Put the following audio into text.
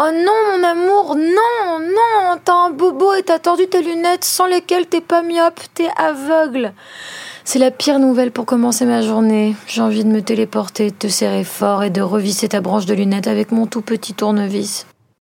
Oh non, mon amour, non, non, t'as un bobo et t'as tordu tes lunettes sans lesquelles t'es pas myope, t'es aveugle. C'est la pire nouvelle pour commencer ma journée. J'ai envie de me téléporter, de te serrer fort et de revisser ta branche de lunettes avec mon tout petit tournevis.